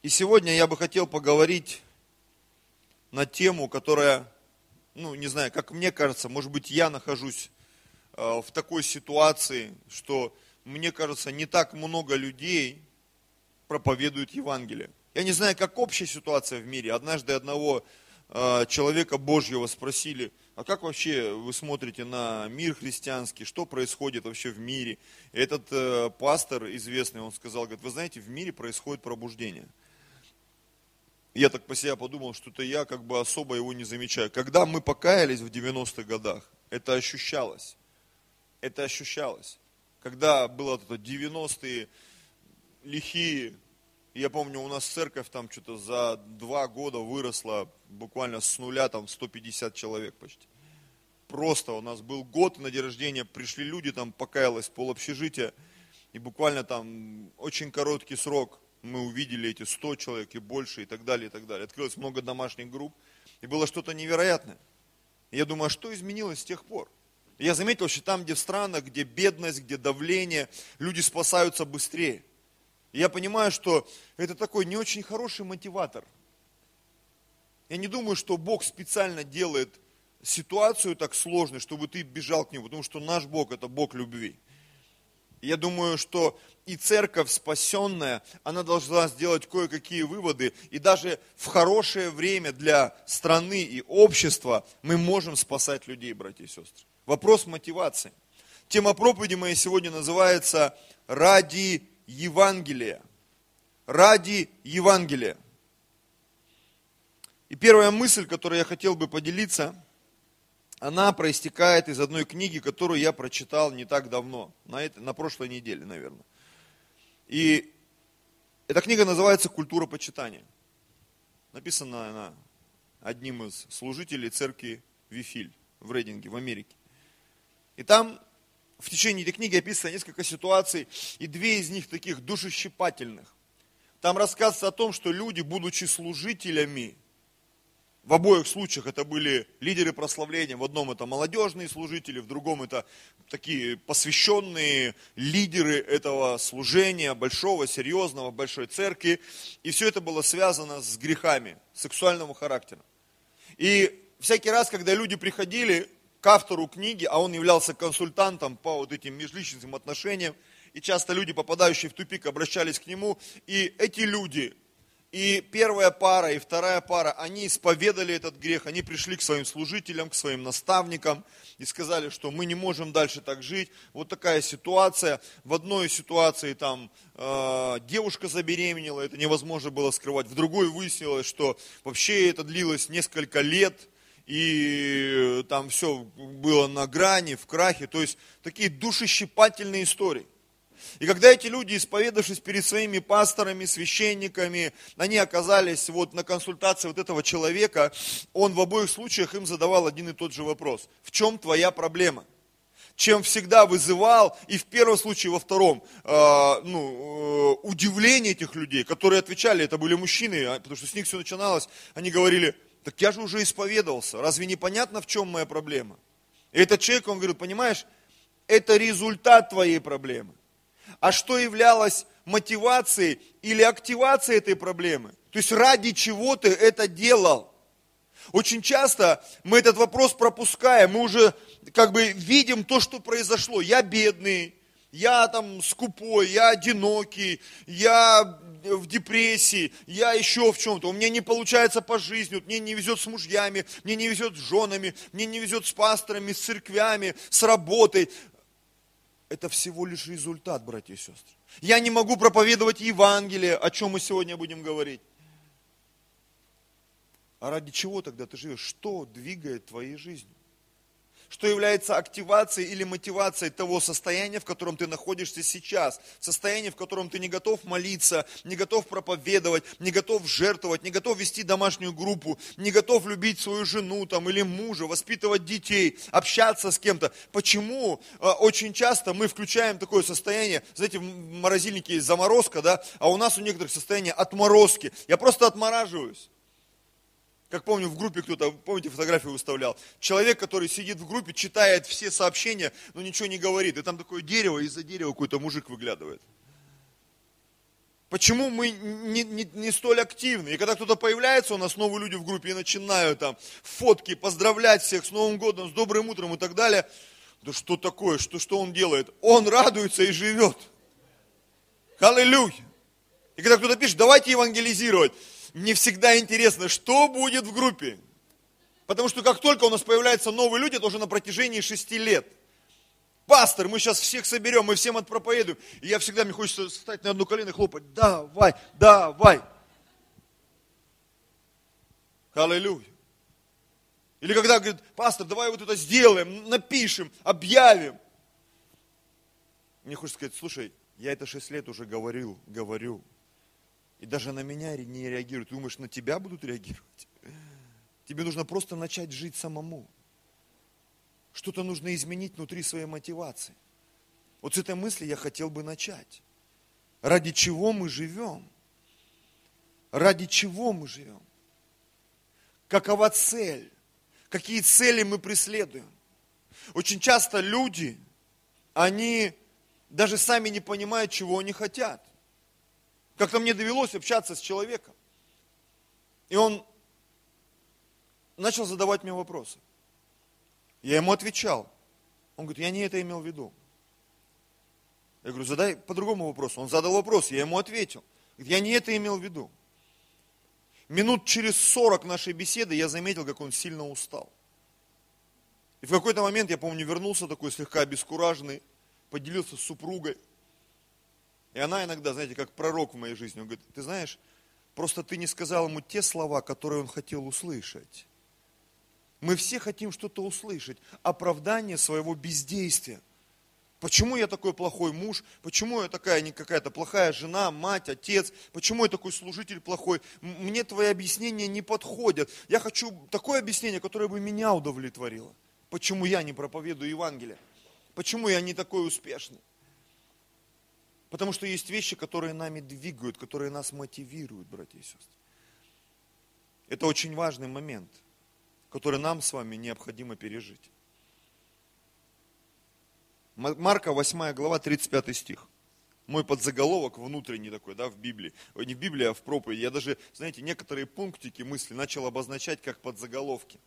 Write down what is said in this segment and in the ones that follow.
И сегодня я бы хотел поговорить на тему, которая, ну, не знаю, как мне кажется, может быть, я нахожусь э, в такой ситуации, что, мне кажется, не так много людей проповедуют Евангелие. Я не знаю, как общая ситуация в мире. Однажды одного э, человека Божьего спросили, а как вообще вы смотрите на мир христианский, что происходит вообще в мире? Этот э, пастор известный, он сказал, говорит, вы знаете, в мире происходит пробуждение – я так по себе подумал, что это я как бы особо его не замечаю. Когда мы покаялись в 90-х годах, это ощущалось. Это ощущалось. Когда было это 90-е, лихие, я помню, у нас церковь там что-то за два года выросла буквально с нуля, там 150 человек почти. Просто у нас был год на день рождения, пришли люди, там покаялось пол общежития, и буквально там очень короткий срок – мы увидели эти 100 человек и больше, и так далее, и так далее. Открылось много домашних групп, и было что-то невероятное. Я думаю, а что изменилось с тех пор? Я заметил, что там, где в странах, где бедность, где давление, люди спасаются быстрее. Я понимаю, что это такой не очень хороший мотиватор. Я не думаю, что Бог специально делает ситуацию так сложной, чтобы ты бежал к Нему, потому что наш Бог – это Бог любви. Я думаю, что и церковь спасенная, она должна сделать кое-какие выводы. И даже в хорошее время для страны и общества мы можем спасать людей, братья и сестры. Вопрос мотивации. Тема проповеди моей сегодня называется «Ради Евангелия». Ради Евангелия. И первая мысль, которой я хотел бы поделиться – она проистекает из одной книги, которую я прочитал не так давно, на, это, на прошлой неделе, наверное. И эта книга называется «Культура почитания». Написана она одним из служителей церкви Вифиль в Рейдинге, в Америке. И там в течение этой книги описано несколько ситуаций, и две из них таких душещипательных. Там рассказывается о том, что люди, будучи служителями в обоих случаях это были лидеры прославления. В одном это молодежные служители, в другом это такие посвященные лидеры этого служения, большого, серьезного, большой церкви. И все это было связано с грехами сексуального характера. И всякий раз, когда люди приходили к автору книги, а он являлся консультантом по вот этим межличностным отношениям, и часто люди, попадающие в тупик, обращались к нему, и эти люди и первая пара, и вторая пара, они исповедали этот грех, они пришли к своим служителям, к своим наставникам и сказали, что мы не можем дальше так жить. Вот такая ситуация. В одной ситуации там э, девушка забеременела, это невозможно было скрывать. В другой выяснилось, что вообще это длилось несколько лет, и там все было на грани, в крахе. То есть такие душещипательные истории. И когда эти люди, исповедавшись перед своими пасторами, священниками, они оказались вот на консультации вот этого человека, он в обоих случаях им задавал один и тот же вопрос. В чем твоя проблема? чем всегда вызывал, и в первом случае, и во втором, э, ну, э, удивление этих людей, которые отвечали, это были мужчины, а, потому что с них все начиналось, они говорили, так я же уже исповедовался, разве непонятно, в чем моя проблема? И этот человек, он говорит, понимаешь, это результат твоей проблемы а что являлось мотивацией или активацией этой проблемы. То есть ради чего ты это делал. Очень часто мы этот вопрос пропускаем, мы уже как бы видим то, что произошло. Я бедный, я там скупой, я одинокий, я в депрессии, я еще в чем-то, у меня не получается по жизни, вот мне не везет с мужьями, мне не везет с женами, мне не везет с пасторами, с церквями, с работой это всего лишь результат, братья и сестры. Я не могу проповедовать Евангелие, о чем мы сегодня будем говорить. А ради чего тогда ты живешь? Что двигает твоей жизнью? Что является активацией или мотивацией того состояния, в котором ты находишься сейчас. Состояние, в котором ты не готов молиться, не готов проповедовать, не готов жертвовать, не готов вести домашнюю группу, не готов любить свою жену там, или мужа, воспитывать детей, общаться с кем-то. Почему э, очень часто мы включаем такое состояние, знаете, в морозильнике есть заморозка, да, а у нас у некоторых состояние отморозки. Я просто отмораживаюсь. Как помню, в группе кто-то, помните, фотографию выставлял. Человек, который сидит в группе, читает все сообщения, но ничего не говорит. И там такое дерево, из-за дерева какой-то мужик выглядывает. Почему мы не, не, не столь активны? И когда кто-то появляется, у нас новые люди в группе, и начинают там фотки, поздравлять всех с Новым годом, с добрым утром и так далее. Да что такое, что, что он делает? Он радуется и живет. Аллилуйя. И когда кто-то пишет, давайте евангелизировать, мне всегда интересно, что будет в группе. Потому что как только у нас появляются новые люди, это уже на протяжении шести лет – пастор, мы сейчас всех соберем, мы всем отпроповедуем. И я всегда, мне хочется встать на одно колено и хлопать, давай, давай. Аллилуйя. Или когда говорит, пастор, давай вот это сделаем, напишем, объявим. Мне хочется сказать, слушай, я это шесть лет уже говорил, говорю. И даже на меня не реагируют. Ты думаешь, на тебя будут реагировать? Тебе нужно просто начать жить самому. Что-то нужно изменить внутри своей мотивации. Вот с этой мысли я хотел бы начать. Ради чего мы живем? Ради чего мы живем? Какова цель? Какие цели мы преследуем? Очень часто люди, они даже сами не понимают, чего они хотят. Как-то мне довелось общаться с человеком. И он начал задавать мне вопросы. Я ему отвечал. Он говорит, я не это имел в виду. Я говорю, задай по другому вопросу. Он задал вопрос, я ему ответил. Говорит, я не это имел в виду. Минут через 40 нашей беседы я заметил, как он сильно устал. И в какой-то момент, я помню, вернулся такой слегка обескураженный, поделился с супругой. И она иногда, знаете, как пророк в моей жизни, он говорит, ты знаешь, просто ты не сказал ему те слова, которые он хотел услышать. Мы все хотим что-то услышать, оправдание своего бездействия. Почему я такой плохой муж? Почему я такая не какая-то плохая жена, мать, отец? Почему я такой служитель плохой? Мне твои объяснения не подходят. Я хочу такое объяснение, которое бы меня удовлетворило. Почему я не проповедую Евангелие? Почему я не такой успешный? Потому что есть вещи, которые нами двигают, которые нас мотивируют, братья и сестры. Это очень важный момент – который нам с вами необходимо пережить. Марка 8 глава 35 стих. Мой подзаголовок внутренний такой, да, в Библии. Не в Библии, а в проповеди. Я даже, знаете, некоторые пунктики мысли начал обозначать как подзаголовки.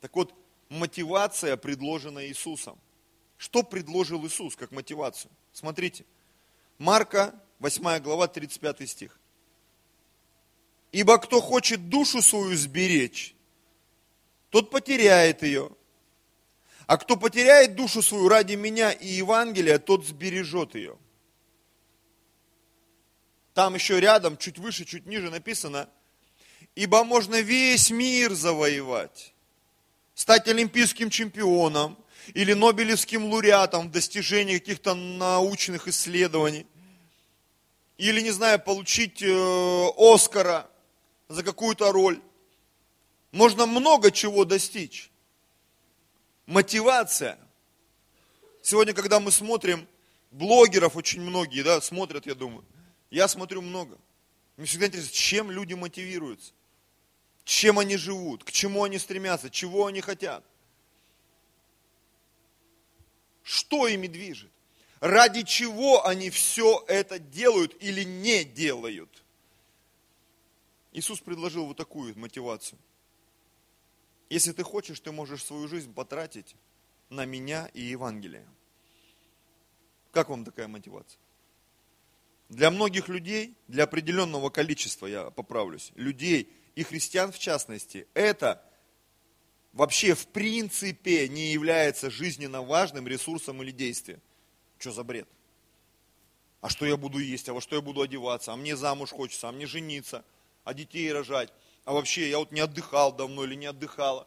Так вот, мотивация предложена Иисусом. Что предложил Иисус как мотивацию? Смотрите. Марка 8 глава 35 стих. Ибо кто хочет душу свою сберечь, тот потеряет ее. А кто потеряет душу свою ради меня и Евангелия, тот сбережет ее. Там еще рядом, чуть выше, чуть ниже написано, ибо можно весь мир завоевать, стать олимпийским чемпионом или нобелевским лауреатом в достижении каких-то научных исследований, или, не знаю, получить э, Оскара за какую-то роль. Можно много чего достичь. Мотивация. Сегодня, когда мы смотрим, блогеров очень многие, да, смотрят, я думаю. Я смотрю много. Мне всегда интересно, чем люди мотивируются. Чем они живут, к чему они стремятся, чего они хотят. Что ими движет? Ради чего они все это делают или не делают? Иисус предложил вот такую мотивацию – если ты хочешь, ты можешь свою жизнь потратить на меня и Евангелие. Как вам такая мотивация? Для многих людей, для определенного количества, я поправлюсь, людей и христиан в частности, это вообще в принципе не является жизненно важным ресурсом или действием. Что за бред? А что я буду есть, а во что я буду одеваться, а мне замуж хочется, а мне жениться, а детей рожать а вообще я вот не отдыхал давно или не отдыхала.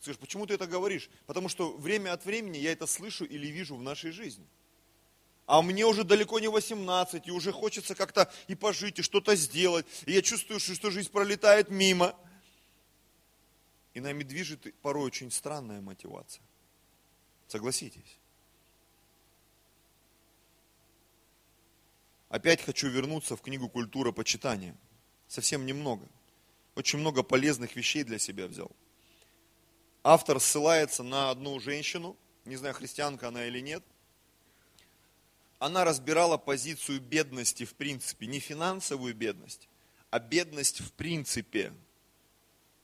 Скажешь, почему ты это говоришь? Потому что время от времени я это слышу или вижу в нашей жизни. А мне уже далеко не 18, и уже хочется как-то и пожить, и что-то сделать. И я чувствую, что жизнь пролетает мимо. И нами движет порой очень странная мотивация. Согласитесь. Опять хочу вернуться в книгу «Культура почитания». Совсем немного очень много полезных вещей для себя взял. Автор ссылается на одну женщину, не знаю, христианка она или нет. она разбирала позицию бедности в принципе, не финансовую бедность, а бедность в принципе.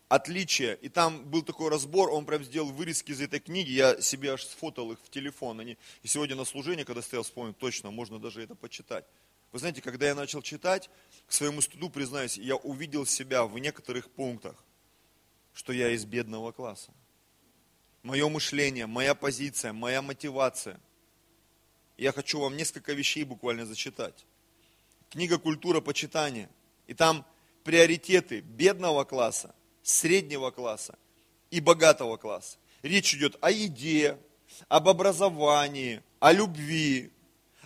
Отличие. И там был такой разбор, он прям сделал вырезки из этой книги, я себе аж сфотал их в телефон. Они, и сегодня на служении, когда стоял, вспомнил, точно, можно даже это почитать. Вы знаете, когда я начал читать, к своему стыду, признаюсь, я увидел себя в некоторых пунктах, что я из бедного класса. Мое мышление, моя позиция, моя мотивация. Я хочу вам несколько вещей буквально зачитать. Книга «Культура почитания». И там приоритеты бедного класса, среднего класса и богатого класса. Речь идет о еде, об образовании, о любви,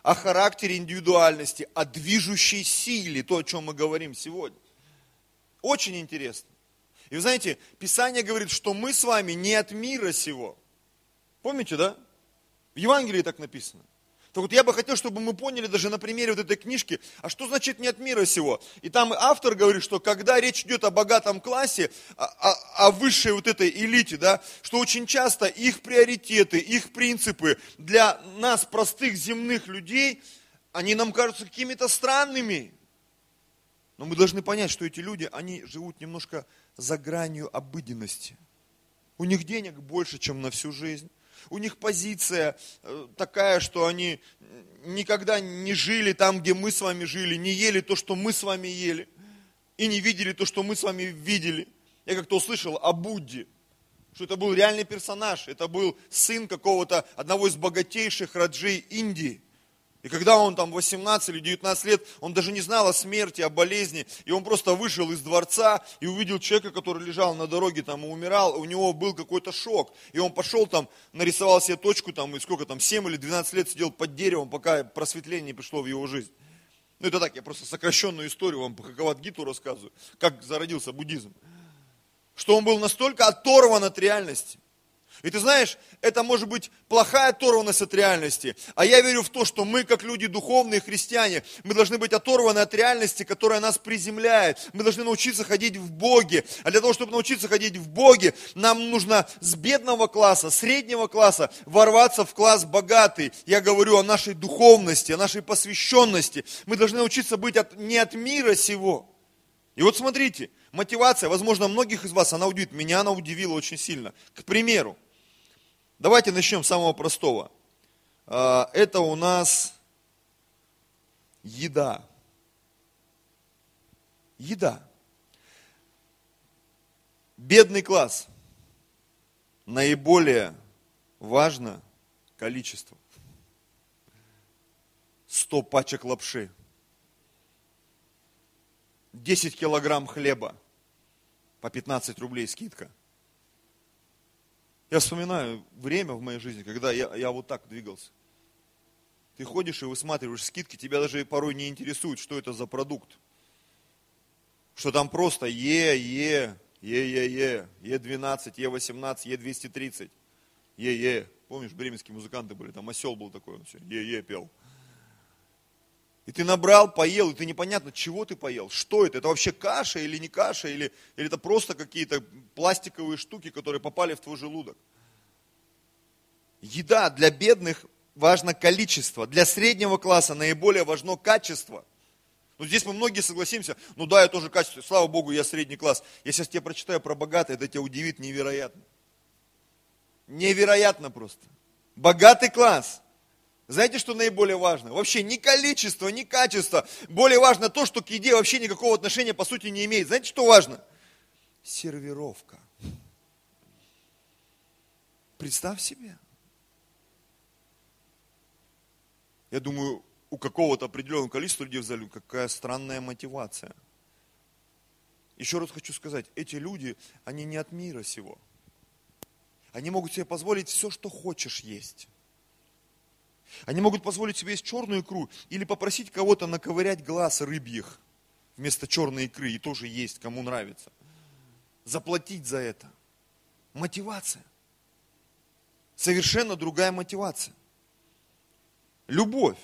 о характере индивидуальности, о движущей силе, то, о чем мы говорим сегодня. Очень интересно. И вы знаете, Писание говорит, что мы с вами не от мира сего. Помните, да? В Евангелии так написано. Так вот я бы хотел, чтобы мы поняли даже на примере вот этой книжки, а что значит не от мира сего? И там автор говорит, что когда речь идет о богатом классе, о, о, высшей вот этой элите, да, что очень часто их приоритеты, их принципы для нас, простых земных людей, они нам кажутся какими-то странными. Но мы должны понять, что эти люди, они живут немножко за гранью обыденности. У них денег больше, чем на всю жизнь. У них позиция э, такая, что они никогда не жили там, где мы с вами жили, не ели то, что мы с вами ели, и не видели то, что мы с вами видели. Я как-то услышал о Будде, что это был реальный персонаж, это был сын какого-то одного из богатейших раджей Индии. И когда он там 18 или 19 лет, он даже не знал о смерти, о болезни, и он просто вышел из дворца и увидел человека, который лежал на дороге там и умирал, у него был какой-то шок, и он пошел там, нарисовал себе точку там, и сколько там, 7 или 12 лет сидел под деревом, пока просветление пришло в его жизнь. Ну это так, я просто сокращенную историю вам по Хакават-гиту рассказываю, как зародился буддизм. Что он был настолько оторван от реальности, и ты знаешь, это может быть плохая оторванность от реальности. А я верю в то, что мы, как люди духовные, христиане, мы должны быть оторваны от реальности, которая нас приземляет. Мы должны научиться ходить в Боге. А для того, чтобы научиться ходить в Боге, нам нужно с бедного класса, среднего класса ворваться в класс богатый. Я говорю о нашей духовности, о нашей посвященности. Мы должны научиться быть от, не от мира сего. И вот смотрите, мотивация, возможно, многих из вас, она удивит. Меня она удивила очень сильно. К примеру, Давайте начнем с самого простого. А, это у нас еда. Еда. Бедный класс. Наиболее важно количество. 100 пачек лапши. 10 килограмм хлеба. По 15 рублей скидка. Я вспоминаю время в моей жизни, когда я, я вот так двигался. Ты ходишь и высматриваешь скидки, тебя даже порой не интересует, что это за продукт. Что там просто Е, Е, Е, Е, Е, Е12, Е18, Е230, Е, Е. Помнишь, бременские музыканты были, там осел был такой, он все, Е, Е пел. И ты набрал, поел, и ты непонятно, чего ты поел, что это, это вообще каша или не каша, или, или это просто какие-то пластиковые штуки, которые попали в твой желудок. Еда для бедных важно количество, для среднего класса наиболее важно качество. Ну, здесь мы многие согласимся, ну да, я тоже качество, слава Богу, я средний класс. Я сейчас тебе прочитаю про богатый, это тебя удивит невероятно. Невероятно просто. Богатый класс – знаете, что наиболее важно? Вообще не количество, не качество. Более важно то, что к еде вообще никакого отношения по сути не имеет. Знаете, что важно? Сервировка. Представь себе. Я думаю, у какого-то определенного количества людей в зале какая странная мотивация. Еще раз хочу сказать, эти люди, они не от мира сего. Они могут себе позволить все, что хочешь есть. Они могут позволить себе есть черную икру или попросить кого-то наковырять глаз рыбьих вместо черной икры и тоже есть, кому нравится. Заплатить за это. Мотивация. Совершенно другая мотивация. Любовь.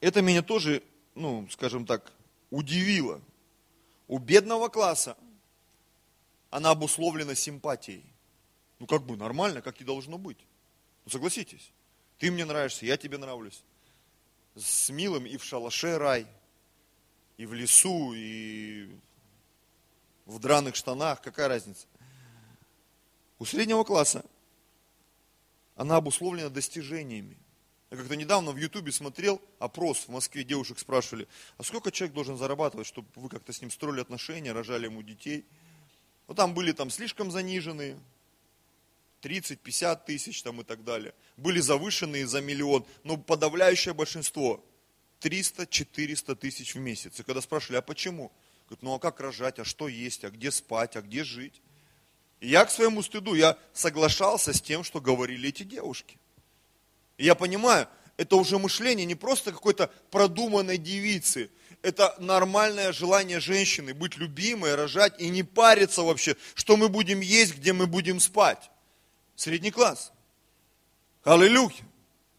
Это меня тоже, ну, скажем так, удивило. У бедного класса она обусловлена симпатией. Ну, как бы нормально, как и должно быть. Ну, согласитесь. Ты мне нравишься, я тебе нравлюсь. с милым и в шалаше рай, и в лесу, и в драных штанах, какая разница? У среднего класса она обусловлена достижениями. Я как-то недавно в Ютубе смотрел опрос в Москве, девушек спрашивали, а сколько человек должен зарабатывать, чтобы вы как-то с ним строили отношения, рожали ему детей. Ну там были там слишком заниженные, 30-50 тысяч там и так далее. Были завышенные за миллион, но подавляющее большинство 300-400 тысяч в месяц. И когда спрашивали, а почему? Говорят, ну а как рожать, а что есть, а где спать, а где жить? И я к своему стыду, я соглашался с тем, что говорили эти девушки. И я понимаю, это уже мышление не просто какой-то продуманной девицы, это нормальное желание женщины быть любимой, рожать и не париться вообще, что мы будем есть, где мы будем спать. Средний класс. Аллилуйя.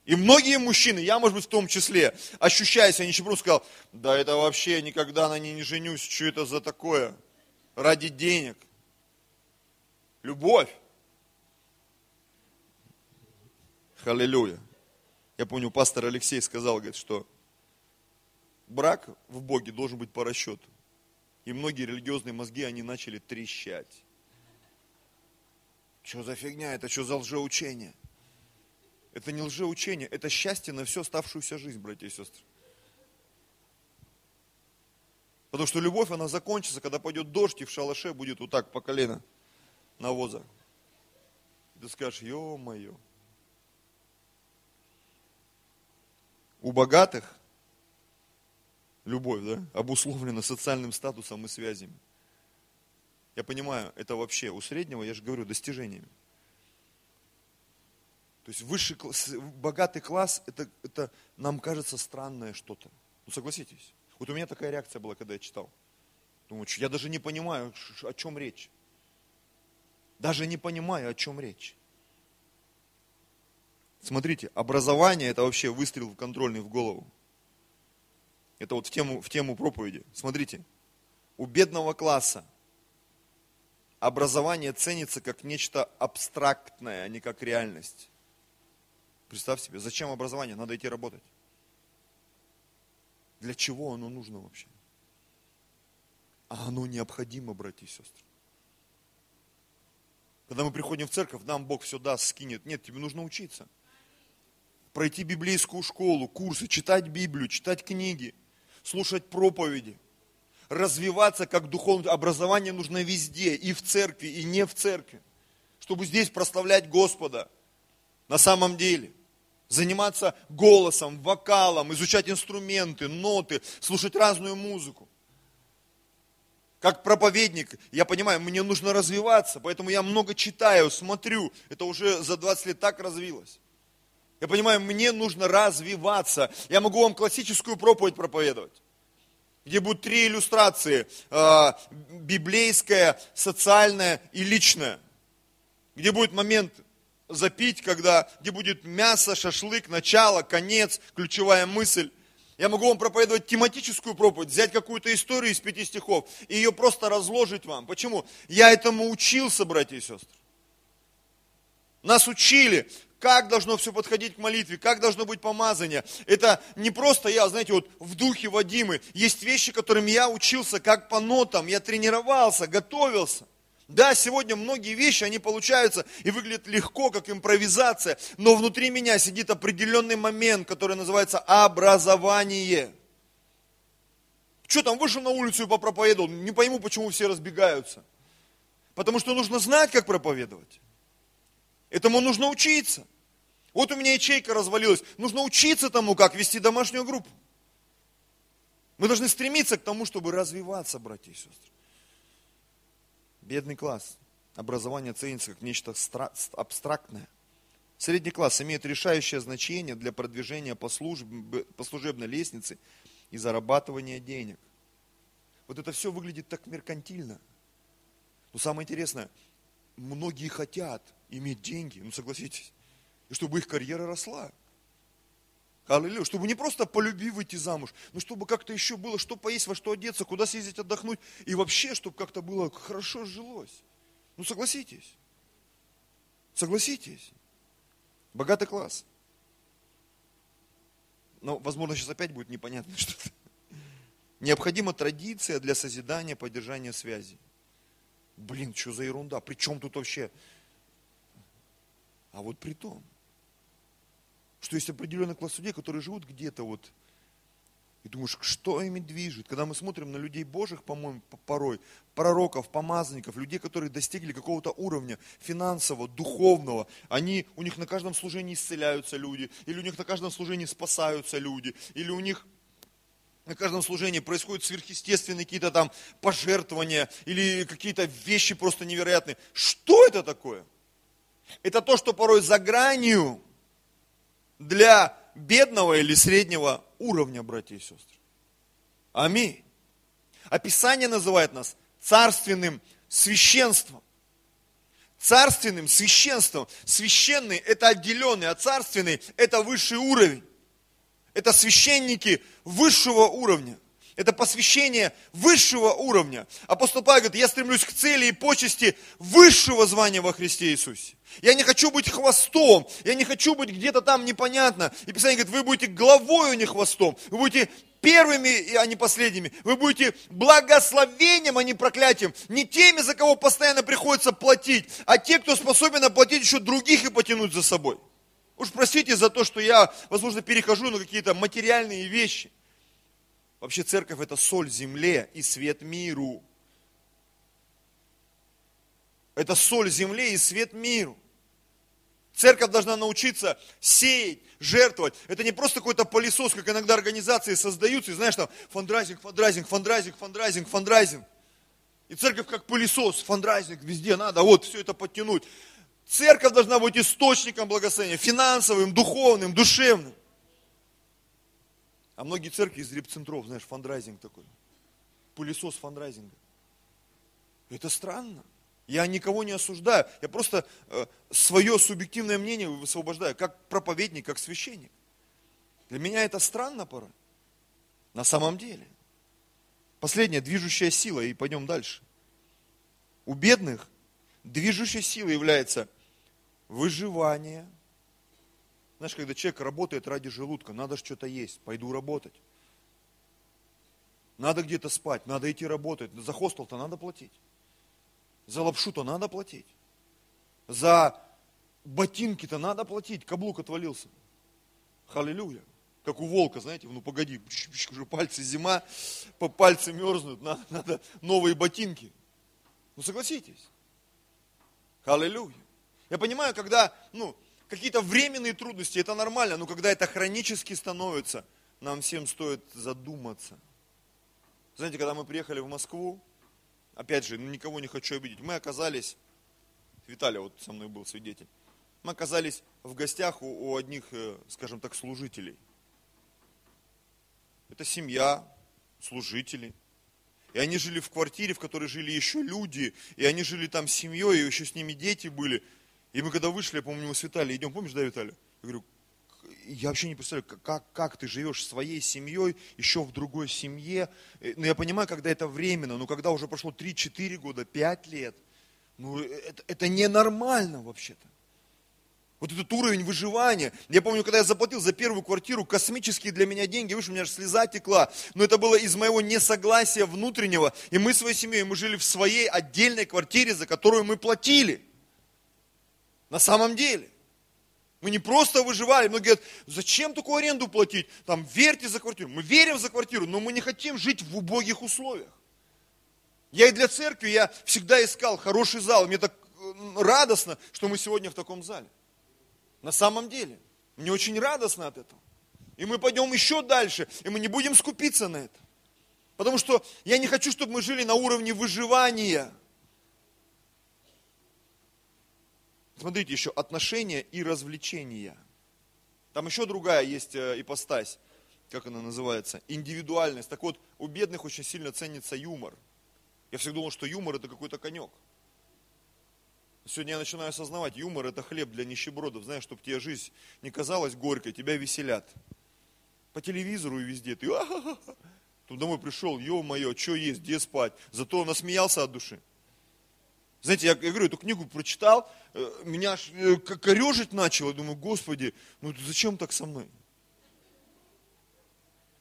И многие мужчины, я, может быть, в том числе, ощущая себя нищебродом, сказал, да это вообще никогда на ней не женюсь, что это за такое? Ради денег. Любовь. Аллилуйя. Я помню, пастор Алексей сказал, говорит, что брак в Боге должен быть по расчету. И многие религиозные мозги, они начали трещать. Что за фигня, это что за лжеучение? Это не лжеучение, это счастье на всю оставшуюся жизнь, братья и сестры. Потому что любовь, она закончится, когда пойдет дождь, и в шалаше будет вот так по колено навоза. Ты скажешь, ё-моё. У богатых любовь, да, обусловлена социальным статусом и связями. Я понимаю, это вообще у среднего, я же говорю, достижениями. То есть высший класс, богатый класс, это, это нам кажется странное что-то. Ну согласитесь. Вот у меня такая реакция была, когда я читал. Думаю, я даже не понимаю, о чем речь. Даже не понимаю, о чем речь. Смотрите, образование это вообще выстрел в контрольный в голову. Это вот в тему, в тему проповеди. Смотрите, у бедного класса образование ценится как нечто абстрактное, а не как реальность. Представь себе, зачем образование? Надо идти работать. Для чего оно нужно вообще? А оно необходимо, братья и сестры. Когда мы приходим в церковь, нам Бог все даст, скинет. Нет, тебе нужно учиться. Пройти библейскую школу, курсы, читать Библию, читать книги, слушать проповеди – развиваться как духовное образование нужно везде, и в церкви, и не в церкви, чтобы здесь прославлять Господа на самом деле. Заниматься голосом, вокалом, изучать инструменты, ноты, слушать разную музыку. Как проповедник, я понимаю, мне нужно развиваться, поэтому я много читаю, смотрю. Это уже за 20 лет так развилось. Я понимаю, мне нужно развиваться. Я могу вам классическую проповедь проповедовать где будут три иллюстрации, э, библейская, социальная и личная, где будет момент запить, когда, где будет мясо, шашлык, начало, конец, ключевая мысль. Я могу вам проповедовать тематическую проповедь, взять какую-то историю из пяти стихов и ее просто разложить вам. Почему? Я этому учился, братья и сестры. Нас учили, как должно все подходить к молитве, как должно быть помазание. Это не просто я, знаете, вот в духе Вадимы. Есть вещи, которым я учился как по нотам, я тренировался, готовился. Да, сегодня многие вещи, они получаются и выглядят легко, как импровизация, но внутри меня сидит определенный момент, который называется образование. Что там, вышел на улицу и попроповедовал, не пойму, почему все разбегаются. Потому что нужно знать, как проповедовать. Этому нужно учиться. Вот у меня ячейка развалилась. Нужно учиться тому, как вести домашнюю группу. Мы должны стремиться к тому, чтобы развиваться, братья и сестры. Бедный класс. Образование ценится как нечто абстрактное. Средний класс имеет решающее значение для продвижения по, службе, по служебной лестнице и зарабатывания денег. Вот это все выглядит так меркантильно. Но самое интересное, многие хотят иметь деньги, ну согласитесь, и чтобы их карьера росла. Аллилуйя. Чтобы не просто полюби выйти замуж, но чтобы как-то еще было, что поесть, во что одеться, куда съездить отдохнуть. И вообще, чтобы как-то было хорошо жилось. Ну согласитесь. Согласитесь. Богатый класс. Но, возможно, сейчас опять будет непонятно что-то. Необходима традиция для созидания, поддержания связи. Блин, что за ерунда? При чем тут вообще? А вот при том, что есть определенный класс людей, которые живут где-то вот и думаешь, что ими движет? Когда мы смотрим на людей Божьих, по-моему, порой, пророков, помазанников, людей, которые достигли какого-то уровня финансового, духовного, они, у них на каждом служении исцеляются люди, или у них на каждом служении спасаются люди, или у них на каждом служении происходят сверхъестественные какие-то там пожертвования, или какие-то вещи просто невероятные. Что это такое? Это то, что порой за гранью для бедного или среднего уровня, братья и сестры. Аминь. Описание называет нас царственным священством. Царственным священством. Священный – это отделенный, а царственный – это высший уровень. Это священники высшего уровня. Это посвящение высшего уровня. Апостол Павел говорит, я стремлюсь к цели и почести высшего звания во Христе Иисусе. Я не хочу быть хвостом, я не хочу быть где-то там непонятно. И Писание говорит, вы будете главой, а не хвостом. Вы будете первыми, а не последними. Вы будете благословением, а не проклятием. Не теми, за кого постоянно приходится платить, а те, кто способен оплатить еще других и потянуть за собой. Уж простите за то, что я, возможно, перехожу на какие-то материальные вещи. Вообще церковь это соль земле и свет миру. Это соль земле и свет миру. Церковь должна научиться сеять, жертвовать. Это не просто какой-то пылесос, как иногда организации создаются, и знаешь, там фандрайзинг, фандрайзинг, фандрайзинг, фандрайзинг, фандрайзинг. И церковь как пылесос, фандрайзинг, везде надо, вот все это подтянуть. Церковь должна быть источником благословения, финансовым, духовным, душевным. А многие церкви из ребцентров, знаешь, фандрайзинг такой. Пылесос фандрайзинга. Это странно. Я никого не осуждаю. Я просто э, свое субъективное мнение высвобождаю, как проповедник, как священник. Для меня это странно порой. На самом деле. Последняя движущая сила, и пойдем дальше. У бедных движущей силой является выживание – знаешь, когда человек работает ради желудка, надо что-то есть, пойду работать. Надо где-то спать, надо идти работать. За хостел-то надо платить. За лапшу-то надо платить. За ботинки-то надо платить. Каблук отвалился. Халилюя. Как у волка, знаете, ну погоди, уже пальцы зима, по пальцы мерзнут, надо, надо новые ботинки. Ну согласитесь. Халилюя. Я понимаю, когда, ну, какие-то временные трудности, это нормально, но когда это хронически становится, нам всем стоит задуматься. Знаете, когда мы приехали в Москву, опять же, ну, никого не хочу обидеть, мы оказались, Виталий вот со мной был свидетель, мы оказались в гостях у, у одних, э, скажем так, служителей. Это семья, служители. И они жили в квартире, в которой жили еще люди, и они жили там семьей, и еще с ними дети были. И мы когда вышли, я помню, мы с Виталием идем, помнишь, да, Виталий? Я говорю, я вообще не представляю, как, как ты живешь своей семьей, еще в другой семье. Э, но ну, я понимаю, когда это временно, но когда уже прошло 3-4 года, 5 лет, ну это, это ненормально вообще-то. Вот этот уровень выживания. Я помню, когда я заплатил за первую квартиру, космические для меня деньги, выше, у меня аж слеза текла. Но это было из моего несогласия внутреннего. И мы своей семьей, мы жили в своей отдельной квартире, за которую мы платили. На самом деле. Мы не просто выживали, многие говорят, зачем такую аренду платить? Там верьте за квартиру. Мы верим за квартиру, но мы не хотим жить в убогих условиях. Я и для церкви, я всегда искал хороший зал. Мне так э, радостно, что мы сегодня в таком зале. На самом деле. Мне очень радостно от этого. И мы пойдем еще дальше, и мы не будем скупиться на это. Потому что я не хочу, чтобы мы жили на уровне выживания. Смотрите, еще отношения и развлечения. Там еще другая есть э, ипостась, как она называется, индивидуальность. Так вот, у бедных очень сильно ценится юмор. Я всегда думал, что юмор это какой-то конек. Сегодня я начинаю осознавать, юмор это хлеб для нищебродов. Знаешь, чтобы тебе жизнь не казалась горькой, тебя веселят. По телевизору и везде ты, Тут домой пришел, ё-моё, что есть, где спать. Зато он насмеялся от души. Знаете, я, я говорю, эту книгу прочитал, э, меня аж э, корежить начало, думаю, Господи, ну зачем так со мной?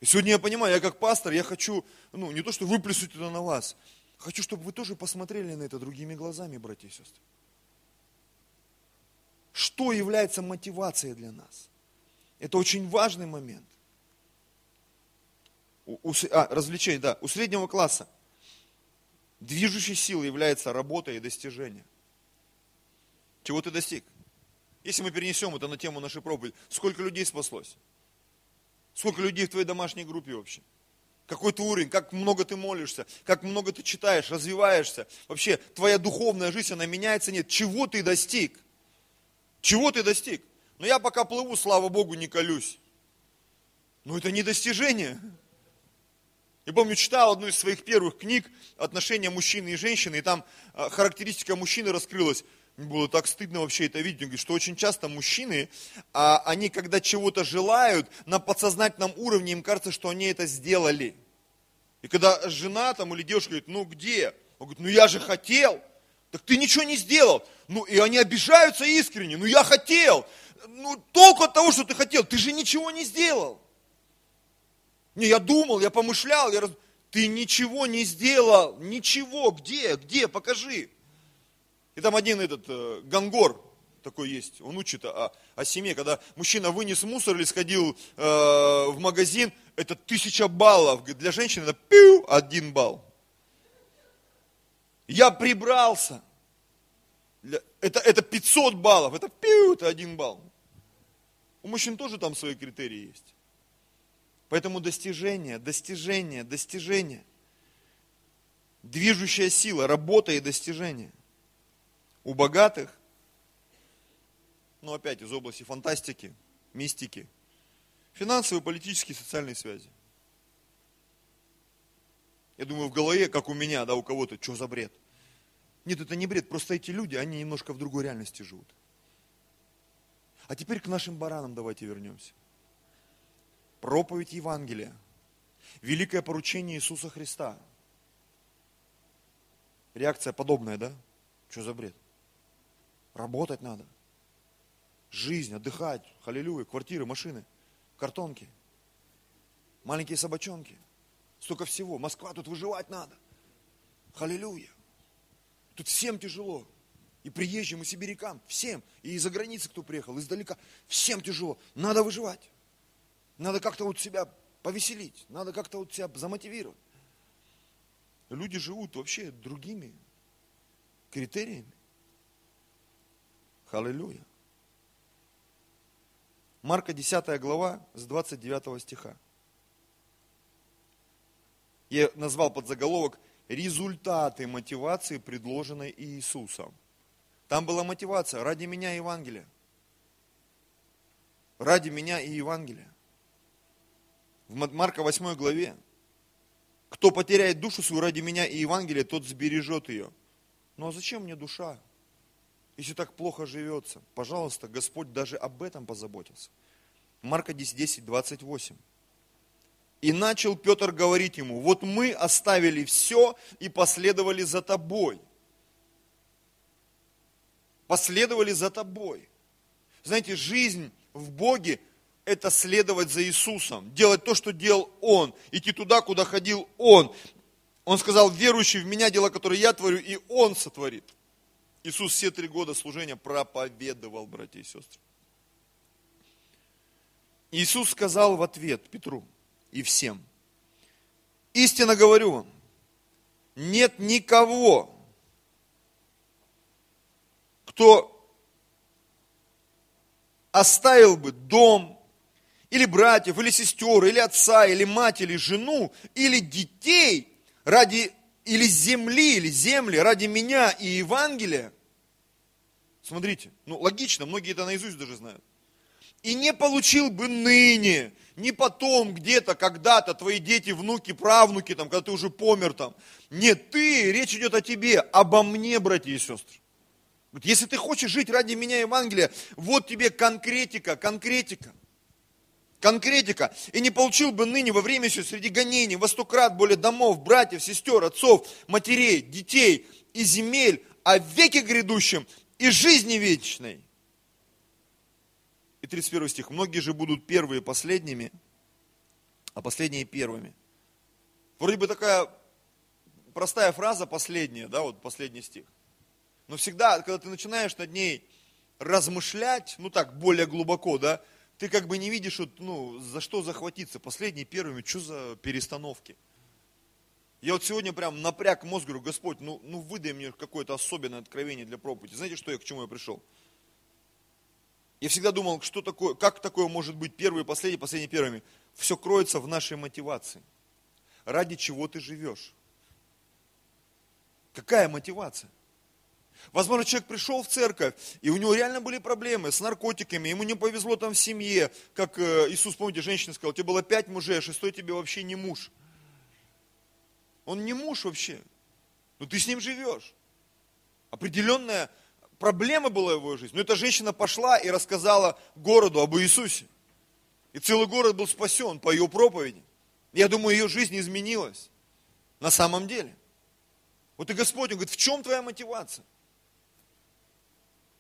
И сегодня я понимаю, я как пастор, я хочу, ну, не то, что выплеснуть это на вас, хочу, чтобы вы тоже посмотрели на это другими глазами, братья и сестры. Что является мотивацией для нас? Это очень важный момент. У, у, а, развлечение, да. У среднего класса движущей силой является работа и достижение. Чего ты достиг? Если мы перенесем это на тему нашей проповеди, сколько людей спаслось? Сколько людей в твоей домашней группе вообще? Какой ты уровень, как много ты молишься, как много ты читаешь, развиваешься. Вообще, твоя духовная жизнь, она меняется, нет. Чего ты достиг? Чего ты достиг? Но я пока плыву, слава Богу, не колюсь. Но это не достижение. Я помню, читал одну из своих первых книг «Отношения мужчины и женщины», и там а, характеристика мужчины раскрылась. Мне было так стыдно вообще это видеть. Он говорит, что очень часто мужчины, а, они когда чего-то желают, на подсознательном уровне им кажется, что они это сделали. И когда жена там или девушка говорит, ну где? Он говорит, ну я же хотел. Так ты ничего не сделал. Ну и они обижаются искренне. Ну я хотел. Ну толку от того, что ты хотел. Ты же ничего не сделал. Не, я думал, я помышлял. Я раз... Ты ничего не сделал. Ничего. Где? Где? Покажи. И там один этот э, гангор такой есть, он учит о, о семье, когда мужчина вынес мусор или сходил э, в магазин, это тысяча баллов, для женщины это пиу, один балл. Я прибрался, это, это 500 баллов, это пиу, это один балл. У мужчин тоже там свои критерии есть. Поэтому достижение, достижение, достижение. Движущая сила, работа и достижение у богатых, ну опять из области фантастики, мистики, финансовые, политические, социальные связи. Я думаю, в голове, как у меня, да, у кого-то, что за бред? Нет, это не бред, просто эти люди, они немножко в другой реальности живут. А теперь к нашим баранам давайте вернемся. Проповедь Евангелия. Великое поручение Иисуса Христа. Реакция подобная, да? Что за бред? Работать надо. Жизнь, отдыхать, халилюя, квартиры, машины, картонки, маленькие собачонки. Столько всего. Москва, тут выживать надо. Халилюя. Тут всем тяжело. И приезжим, и сибирякам, всем. И из-за границы, кто приехал, издалека. Всем тяжело. Надо выживать. Надо как-то вот себя повеселить. Надо как-то вот себя замотивировать. Люди живут вообще другими критериями. Аллилуйя. Марка 10 глава с 29 стиха. Я назвал под заголовок «Результаты мотивации, предложенной Иисусом». Там была мотивация ради меня Евангелия. Ради меня и Евангелия. В Марка 8 главе. Кто потеряет душу свою ради меня и Евангелия, тот сбережет ее. Ну а зачем мне душа? если так плохо живется, пожалуйста, Господь даже об этом позаботился. Марка 10, 10, 28. И начал Петр говорить ему, вот мы оставили все и последовали за тобой. Последовали за тобой. Знаете, жизнь в Боге – это следовать за Иисусом, делать то, что делал Он, идти туда, куда ходил Он. Он сказал, верующий в меня, дело, которое я творю, и Он сотворит. Иисус все три года служения проповедовал, братья и сестры. Иисус сказал в ответ Петру и всем, истинно говорю вам, нет никого, кто оставил бы дом, или братьев, или сестер, или отца, или мать, или жену, или детей ради или земли, или земли ради меня и Евангелия, смотрите, ну логично, многие это наизусть даже знают, и не получил бы ныне, не потом, где-то, когда-то, твои дети, внуки, правнуки, там, когда ты уже помер там. Нет, ты, речь идет о тебе, обо мне, братья и сестры. Если ты хочешь жить ради меня Евангелия, вот тебе конкретика, конкретика. Конкретика. И не получил бы ныне во время еще среди гонений во сто крат более домов, братьев, сестер, отцов, матерей, детей и земель, о веке грядущем и жизни вечной. И 31 стих. Многие же будут первые последними, а последние первыми. Вроде бы такая простая фраза последняя, да, вот последний стих. Но всегда, когда ты начинаешь над ней размышлять, ну так, более глубоко, да, ты как бы не видишь, вот, ну, за что захватиться. Последние первыми, что за перестановки? Я вот сегодня прям напряг мозг, говорю, Господь, ну, ну выдай мне какое-то особенное откровение для проповеди. Знаете, что я, к чему я пришел? Я всегда думал, что такое, как такое может быть первые, последние, последние первыми. Все кроется в нашей мотивации. Ради чего ты живешь? Какая мотивация? Возможно, человек пришел в церковь, и у него реально были проблемы с наркотиками, ему не повезло там в семье, как э, Иисус, помните, женщина сказала, тебе было пять мужей, а шестой тебе вообще не муж. Он не муж вообще, но ты с ним живешь. Определенная проблема была его жизни. Но эта женщина пошла и рассказала городу об Иисусе. И целый город был спасен по ее проповеди. Я думаю, ее жизнь изменилась. На самом деле. Вот и Господь, Он говорит, в чем твоя мотивация?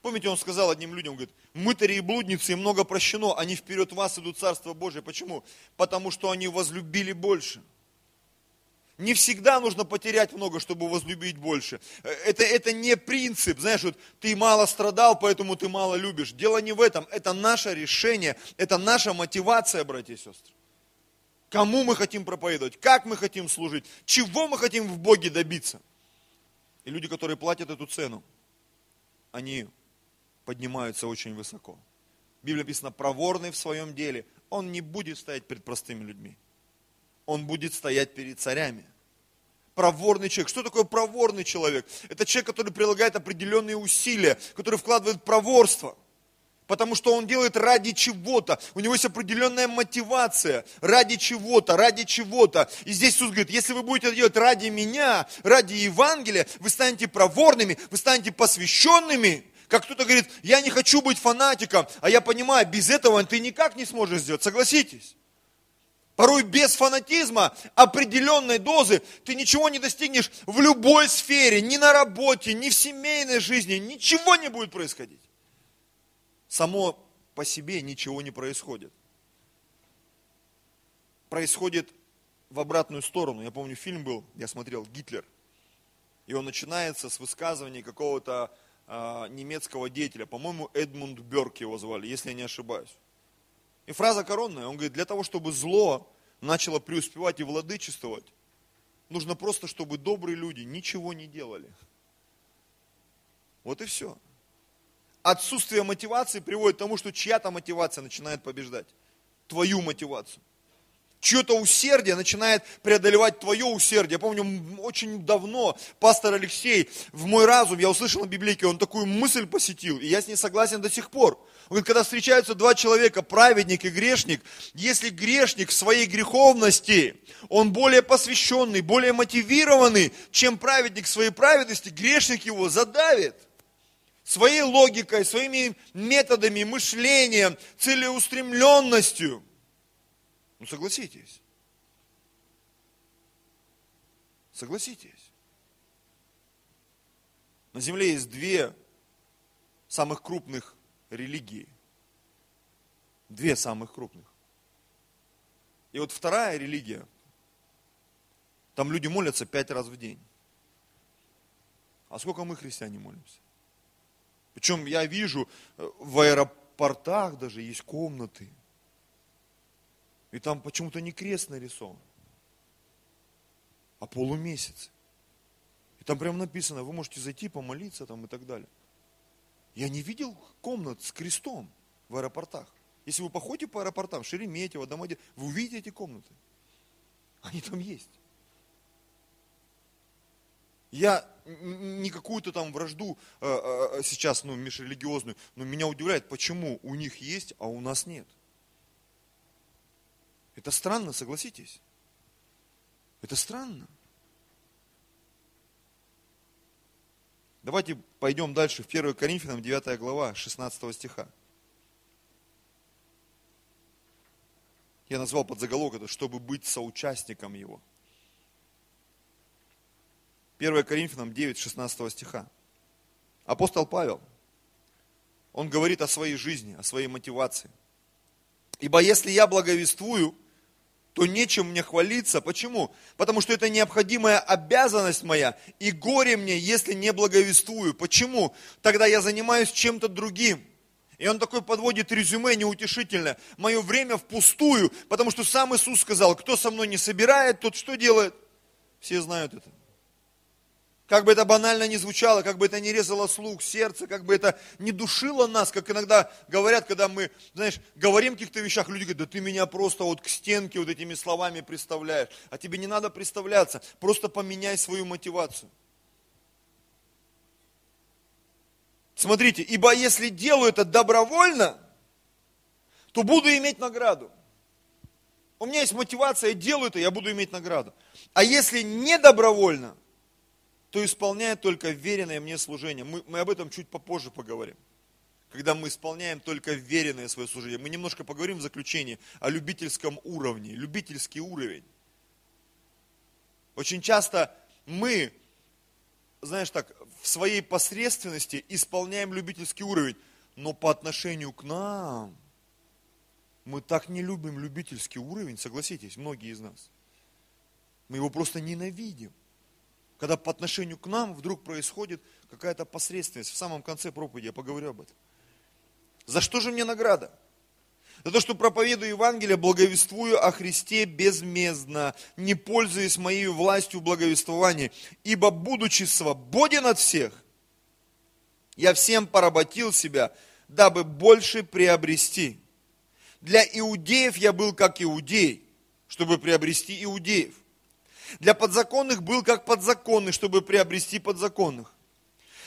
Помните, Он сказал одним людям, говорит, мытари и блудницы, много прощено, они вперед вас идут Царство Божие. Почему? Потому что они возлюбили больше. Не всегда нужно потерять много, чтобы возлюбить больше. Это, это не принцип, знаешь, вот ты мало страдал, поэтому ты мало любишь. Дело не в этом, это наше решение, это наша мотивация, братья и сестры. Кому мы хотим проповедовать, как мы хотим служить, чего мы хотим в Боге добиться. И люди, которые платят эту цену, они поднимаются очень высоко. Библия написано, проворный в своем деле, он не будет стоять перед простыми людьми он будет стоять перед царями. Проворный человек. Что такое проворный человек? Это человек, который прилагает определенные усилия, который вкладывает проворство. Потому что он делает ради чего-то. У него есть определенная мотивация. Ради чего-то, ради чего-то. И здесь Иисус говорит, если вы будете делать ради меня, ради Евангелия, вы станете проворными, вы станете посвященными. Как кто-то говорит, я не хочу быть фанатиком, а я понимаю, без этого ты никак не сможешь сделать. Согласитесь? Порой без фанатизма, определенной дозы, ты ничего не достигнешь в любой сфере, ни на работе, ни в семейной жизни, ничего не будет происходить. Само по себе ничего не происходит. Происходит в обратную сторону. Я помню, фильм был, я смотрел, Гитлер. И он начинается с высказывания какого-то немецкого деятеля. По-моему, Эдмунд Берк его звали, если я не ошибаюсь. И фраза коронная, он говорит, для того, чтобы зло начало преуспевать и владычествовать, нужно просто, чтобы добрые люди ничего не делали. Вот и все. Отсутствие мотивации приводит к тому, что чья-то мотивация начинает побеждать. Твою мотивацию чье-то усердие начинает преодолевать твое усердие. Я помню, очень давно пастор Алексей в мой разум, я услышал на библейке, он такую мысль посетил, и я с ней согласен до сих пор. Он говорит, когда встречаются два человека, праведник и грешник, если грешник в своей греховности, он более посвященный, более мотивированный, чем праведник в своей праведности, грешник его задавит своей логикой, своими методами, мышлением, целеустремленностью – ну согласитесь. Согласитесь. На Земле есть две самых крупных религии. Две самых крупных. И вот вторая религия, там люди молятся пять раз в день. А сколько мы, христиане, молимся? Причем я вижу, э, в аэропортах даже есть комнаты, и там почему-то не крест нарисован, а полумесяц. И там прям написано, вы можете зайти, помолиться там и так далее. Я не видел комнат с крестом в аэропортах. Если вы походите по аэропортам, Шереметьево, Домодедово, вы увидите эти комнаты. Они там есть. Я не какую-то там вражду э, э, сейчас, ну, межрелигиозную, но меня удивляет, почему у них есть, а у нас нет. Это странно, согласитесь? Это странно. Давайте пойдем дальше в 1 Коринфянам 9 глава 16 стиха. Я назвал под заголовок это, чтобы быть соучастником его. 1 Коринфянам 9, 16 стиха. Апостол Павел, он говорит о своей жизни, о своей мотивации. Ибо если я благовествую, то нечем мне хвалиться. Почему? Потому что это необходимая обязанность моя, и горе мне, если не благовествую. Почему? Тогда я занимаюсь чем-то другим. И он такой подводит резюме неутешительное. Мое время впустую, потому что сам Иисус сказал, кто со мной не собирает, тот что делает? Все знают это. Как бы это банально не звучало, как бы это не резало слух, сердце, как бы это не душило нас, как иногда говорят, когда мы, знаешь, говорим о каких-то вещах, люди говорят, да ты меня просто вот к стенке вот этими словами представляешь. А тебе не надо представляться, просто поменяй свою мотивацию. Смотрите, ибо если делаю это добровольно, то буду иметь награду. У меня есть мотивация, я делаю это, я буду иметь награду. А если не добровольно, то исполняет только веренное мне служение. Мы, мы об этом чуть попозже поговорим. Когда мы исполняем только веренное свое служение. Мы немножко поговорим в заключении о любительском уровне. Любительский уровень. Очень часто мы, знаешь так, в своей посредственности исполняем любительский уровень. Но по отношению к нам, мы так не любим любительский уровень, согласитесь, многие из нас. Мы его просто ненавидим когда по отношению к нам вдруг происходит какая-то посредственность. В самом конце проповеди я поговорю об этом. За что же мне награда? За то, что проповедую Евангелие, благовествую о Христе безмездно, не пользуясь моей властью благовествования, ибо, будучи свободен от всех, я всем поработил себя, дабы больше приобрести. Для иудеев я был как иудей, чтобы приобрести иудеев – для подзаконных был как подзаконный, чтобы приобрести подзаконных.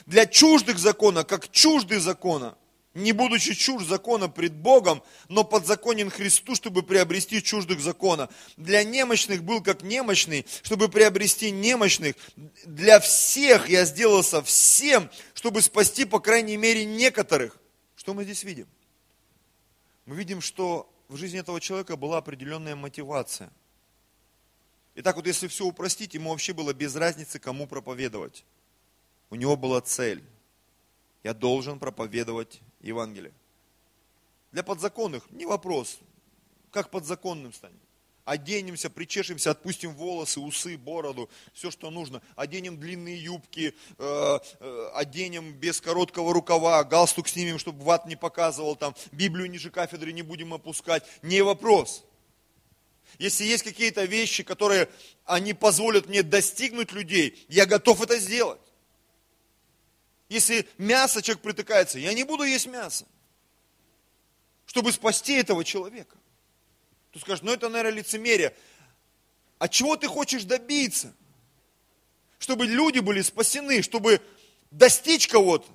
Для чуждых закона, как чуждый закона, не будучи чужд закона пред Богом, но подзаконен Христу, чтобы приобрести чуждых закона. Для немощных был как немощный, чтобы приобрести немощных. Для всех я сделался всем, чтобы спасти, по крайней мере, некоторых. Что мы здесь видим? Мы видим, что в жизни этого человека была определенная мотивация – и так вот, если все упростить, ему вообще было без разницы, кому проповедовать. У него была цель. Я должен проповедовать Евангелие. Для подзаконных не вопрос. Как подзаконным станем? Оденемся, причешемся, отпустим волосы, усы, бороду, все, что нужно. Оденем длинные юбки, э, э, оденем без короткого рукава, галстук снимем, чтобы ват не показывал, там, Библию ниже кафедры не будем опускать. Не вопрос. Если есть какие-то вещи, которые они позволят мне достигнуть людей, я готов это сделать. Если мясо человек притыкается, я не буду есть мясо, чтобы спасти этого человека. Ты скажешь, ну это, наверное, лицемерие. А чего ты хочешь добиться? Чтобы люди были спасены, чтобы достичь кого-то.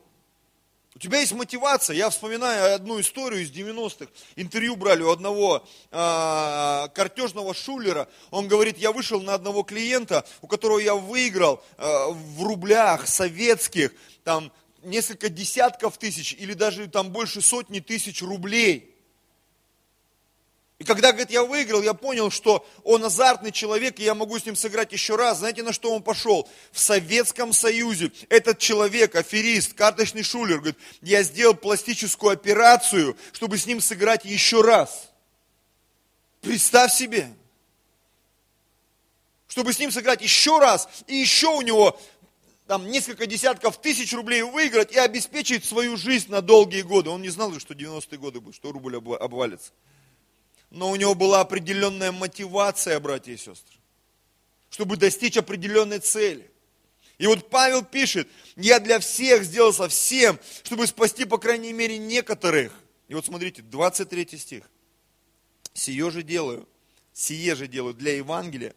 У тебя есть мотивация. Я вспоминаю одну историю из 90-х. Интервью брали у одного э, картежного шулера. Он говорит, я вышел на одного клиента, у которого я выиграл э, в рублях советских, там несколько десятков тысяч или даже там больше сотни тысяч рублей. И когда, говорит, я выиграл, я понял, что он азартный человек, и я могу с ним сыграть еще раз. Знаете, на что он пошел? В Советском Союзе этот человек, аферист, карточный шулер, говорит, я сделал пластическую операцию, чтобы с ним сыграть еще раз. Представь себе. Чтобы с ним сыграть еще раз, и еще у него там несколько десятков тысяч рублей выиграть и обеспечить свою жизнь на долгие годы. Он не знал, что 90-е годы будут, что рубль обвалится но у него была определенная мотивация, братья и сестры, чтобы достичь определенной цели. И вот Павел пишет, я для всех сделал совсем, чтобы спасти, по крайней мере, некоторых. И вот смотрите, 23 стих. Сие же делаю, сие же делаю для Евангелия,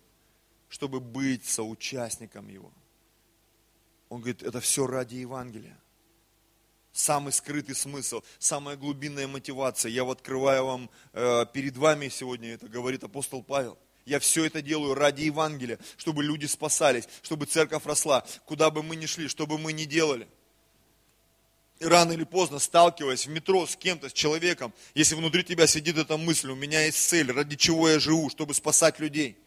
чтобы быть соучастником его. Он говорит, это все ради Евангелия самый скрытый смысл, самая глубинная мотивация. Я вот открываю вам э, перед вами сегодня это, говорит апостол Павел. Я все это делаю ради Евангелия, чтобы люди спасались, чтобы церковь росла, куда бы мы ни шли, что бы мы ни делали. И рано или поздно, сталкиваясь в метро с кем-то, с человеком, если внутри тебя сидит эта мысль, у меня есть цель, ради чего я живу, чтобы спасать людей.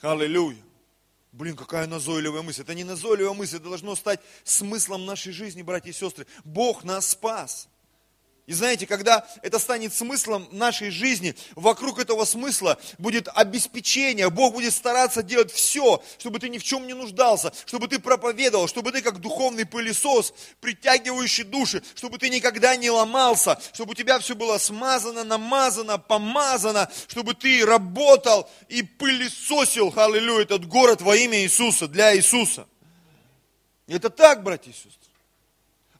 Аллилуйя. Блин, какая назойливая мысль. Это не назойливая мысль, это должно стать смыслом нашей жизни, братья и сестры. Бог нас спас. И знаете, когда это станет смыслом нашей жизни, вокруг этого смысла будет обеспечение. Бог будет стараться делать все, чтобы ты ни в чем не нуждался, чтобы ты проповедовал, чтобы ты как духовный пылесос, притягивающий души, чтобы ты никогда не ломался, чтобы у тебя все было смазано, намазано, помазано, чтобы ты работал и пылесосил, аллилуйя, этот город во имя Иисуса, для Иисуса. Это так, братья и сестры.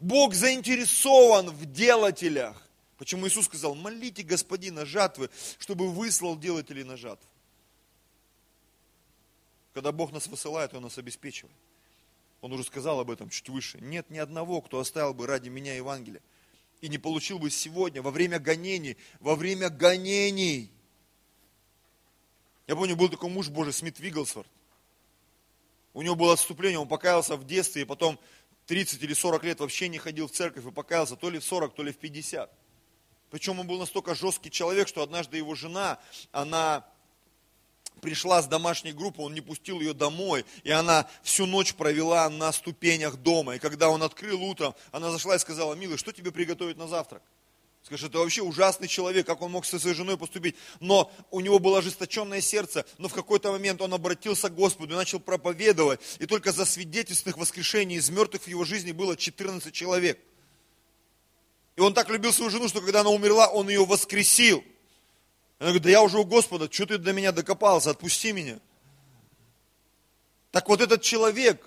Бог заинтересован в делателях. Почему Иисус сказал, молите Господина жатвы, чтобы выслал делателей на жатву. Когда Бог нас высылает, Он нас обеспечивает. Он уже сказал об этом чуть выше. Нет ни одного, кто оставил бы ради меня Евангелие и не получил бы сегодня, во время гонений, во время гонений. Я помню, был такой муж Божий, Смит Вигглсворт. У него было отступление, он покаялся в детстве, и потом 30 или 40 лет вообще не ходил в церковь и покаялся то ли в 40, то ли в 50. Причем он был настолько жесткий человек, что однажды его жена, она пришла с домашней группы, он не пустил ее домой, и она всю ночь провела на ступенях дома. И когда он открыл утром, она зашла и сказала, милый, что тебе приготовить на завтрак? Скажешь, это вообще ужасный человек, как он мог со своей женой поступить. Но у него было ожесточенное сердце, но в какой-то момент он обратился к Господу и начал проповедовать. И только за свидетельственных воскрешений из мертвых в его жизни было 14 человек. И он так любил свою жену, что когда она умерла, он ее воскресил. Она говорит, да я уже у Господа, что ты до меня докопался, отпусти меня. Так вот этот человек,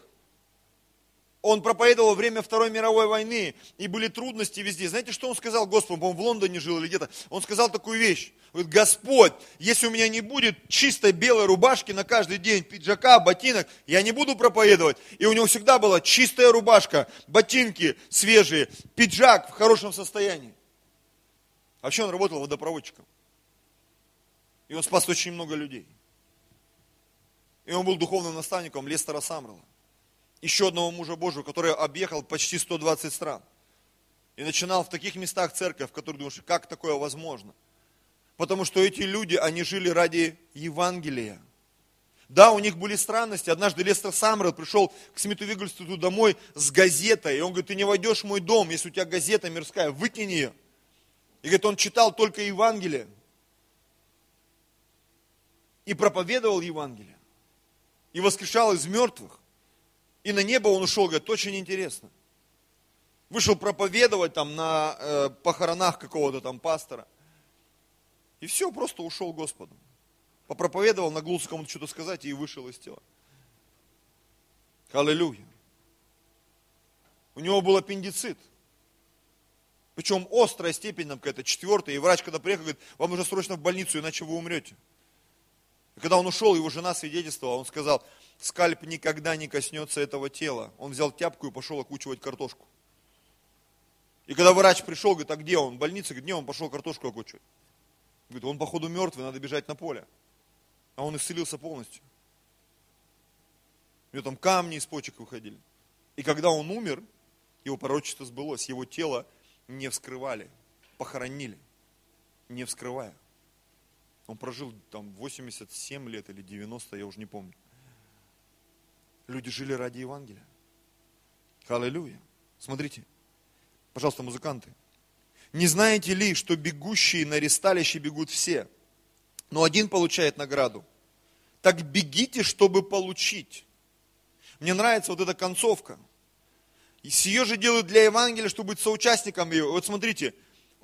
он проповедовал во время Второй мировой войны, и были трудности везде. Знаете, что он сказал Господу? Он в Лондоне жил или где-то. Он сказал такую вещь. Говорит, Господь, если у меня не будет чистой белой рубашки на каждый день, пиджака, ботинок, я не буду проповедовать. И у него всегда была чистая рубашка, ботинки свежие, пиджак в хорошем состоянии. Вообще он работал водопроводчиком. И он спас очень много людей. И он был духовным наставником Лестера Самрела еще одного мужа Божьего, который объехал почти 120 стран. И начинал в таких местах церковь, в которых думаешь, как такое возможно? Потому что эти люди, они жили ради Евангелия. Да, у них были странности. Однажды Лестер Самрел пришел к Смиту Вигельстуду домой с газетой. И он говорит, ты не войдешь в мой дом, если у тебя газета мирская, выкинь ее. И говорит, он читал только Евангелие. И проповедовал Евангелие. И воскрешал из мертвых. И на небо он ушел, говорит, очень интересно. Вышел проповедовать там на э, похоронах какого-то там пастора. И все, просто ушел Господу. Попроповедовал, нагнулся кому-то что-то сказать и вышел из тела. Аллилуйя. У него был аппендицит. Причем острая степень нам какая-то, четвертая. И врач, когда приехал, говорит, вам нужно срочно в больницу, иначе вы умрете. И когда он ушел, его жена свидетельствовала, он сказал, скальп никогда не коснется этого тела. Он взял тяпку и пошел окучивать картошку. И когда врач пришел, говорит, а где он? В больнице, говорит, не, он пошел картошку окучивать. Говорит, он походу мертвый, надо бежать на поле. А он исцелился полностью. У него там камни из почек выходили. И когда он умер, его пророчество сбылось, его тело не вскрывали, похоронили, не вскрывая. Он прожил там 87 лет или 90, я уже не помню. Люди жили ради Евангелия. Аллилуйя. Смотрите, пожалуйста, музыканты. Не знаете ли, что бегущие на ресталище бегут все, но один получает награду? Так бегите, чтобы получить. Мне нравится вот эта концовка. И сие же делают для Евангелия, чтобы быть соучастником ее. Вот смотрите,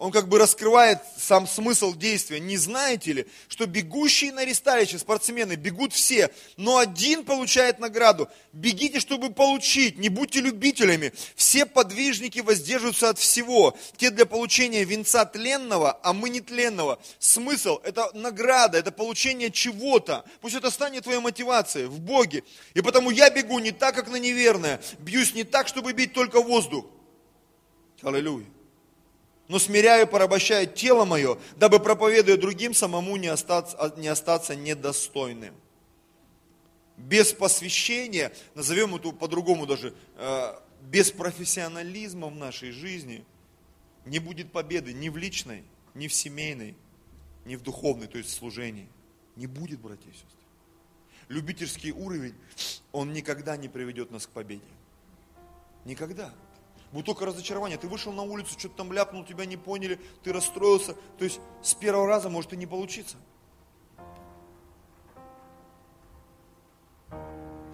он как бы раскрывает сам смысл действия. Не знаете ли, что бегущие на ресталище спортсмены бегут все, но один получает награду. Бегите, чтобы получить, не будьте любителями. Все подвижники воздерживаются от всего. Те для получения венца тленного, а мы не тленного. Смысл – это награда, это получение чего-то. Пусть это станет твоей мотивацией в Боге. И потому я бегу не так, как на неверное. Бьюсь не так, чтобы бить только воздух. Аллилуйя но смиряю и порабощаю тело мое, дабы проповедуя другим, самому не остаться, не остаться недостойным. Без посвящения, назовем это по-другому даже, э, без профессионализма в нашей жизни не будет победы ни в личной, ни в семейной, ни в духовной, то есть в служении. Не будет, братья и сестры. Любительский уровень, он никогда не приведет нас к победе. Никогда. Будет только разочарование. Ты вышел на улицу, что-то там ляпнул, тебя не поняли, ты расстроился. То есть с первого раза может и не получиться.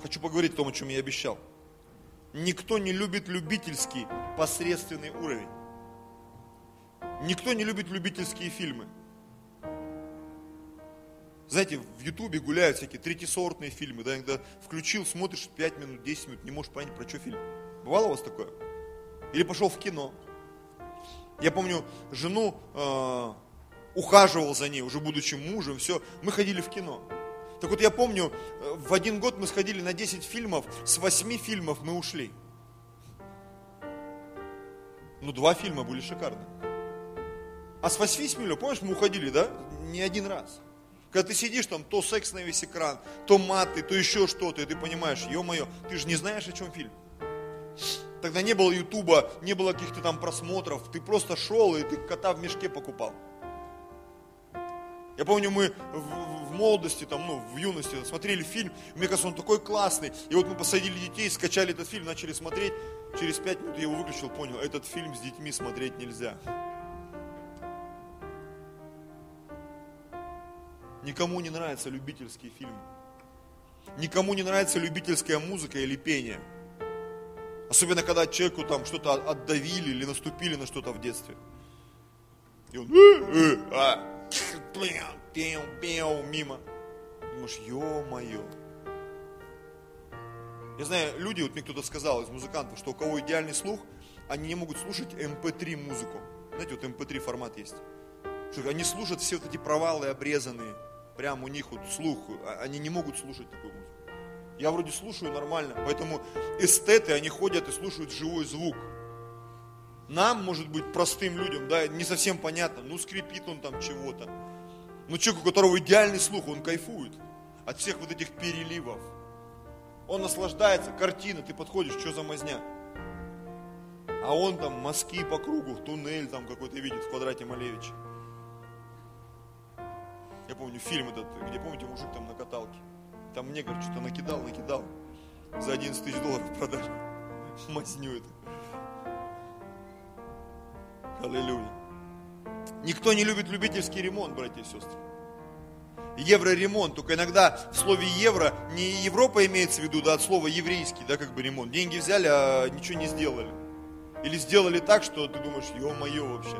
Хочу поговорить о том, о чем я обещал. Никто не любит любительский, посредственный уровень. Никто не любит любительские фильмы. Знаете, в Ютубе гуляют всякие третьесортные фильмы, да, иногда включил, смотришь 5 минут, 10 минут, не можешь понять, про что фильм. Бывало у вас такое? Или пошел в кино. Я помню, жену э, ухаживал за ней, уже будучи мужем, все, мы ходили в кино. Так вот я помню, э, в один год мы сходили на 10 фильмов, с 8 фильмов мы ушли. Ну, два фильма были шикарны. А с 8 фильмов, помнишь, мы уходили, да? Не один раз. Когда ты сидишь там, то секс на весь экран, то маты, то еще что-то, и ты понимаешь, ё-моё, ты же не знаешь, о чем фильм. Тогда не было ютуба, не было каких-то там просмотров, ты просто шел и ты кота в мешке покупал. Я помню, мы в, в молодости, там, ну, в юности смотрели фильм, мне кажется, он такой классный. И вот мы посадили детей, скачали этот фильм, начали смотреть. Через пять минут я его выключил, понял, этот фильм с детьми смотреть нельзя. Никому не нравятся любительские фильмы. Никому не нравится любительская музыка или пение. Особенно, когда человеку там что-то отдавили или наступили на что-то в детстве. И он э, э, а, пиу, пиу, мимо. Думаешь, ё-моё. Я знаю, люди, вот мне кто-то сказал из музыкантов, что у кого идеальный слух, они не могут слушать MP3 эм музыку. Знаете, вот MP3 эм формат есть. Что они слушают все вот эти провалы обрезанные. Прям у них вот слух, а, они не могут слушать такую музыку. Я вроде слушаю нормально, поэтому эстеты, они ходят и слушают живой звук. Нам, может быть, простым людям, да, не совсем понятно, ну скрипит он там чего-то. Но человек, у которого идеальный слух, он кайфует от всех вот этих переливов. Он наслаждается, картина, ты подходишь, что за мазня. А он там мазки по кругу, туннель там какой-то видит в квадрате Малевича. Я помню фильм этот, где, помните, мужик там на каталке. Там мне, говорит, что-то накидал, накидал. За 11 тысяч долларов продали. Мазню это. Аллилуйя. Никто не любит любительский ремонт, братья и сестры. Евроремонт, только иногда в слове евро не Европа имеется в виду, да, от слова еврейский, да, как бы ремонт. Деньги взяли, а ничего не сделали. Или сделали так, что ты думаешь, ё-моё вообще.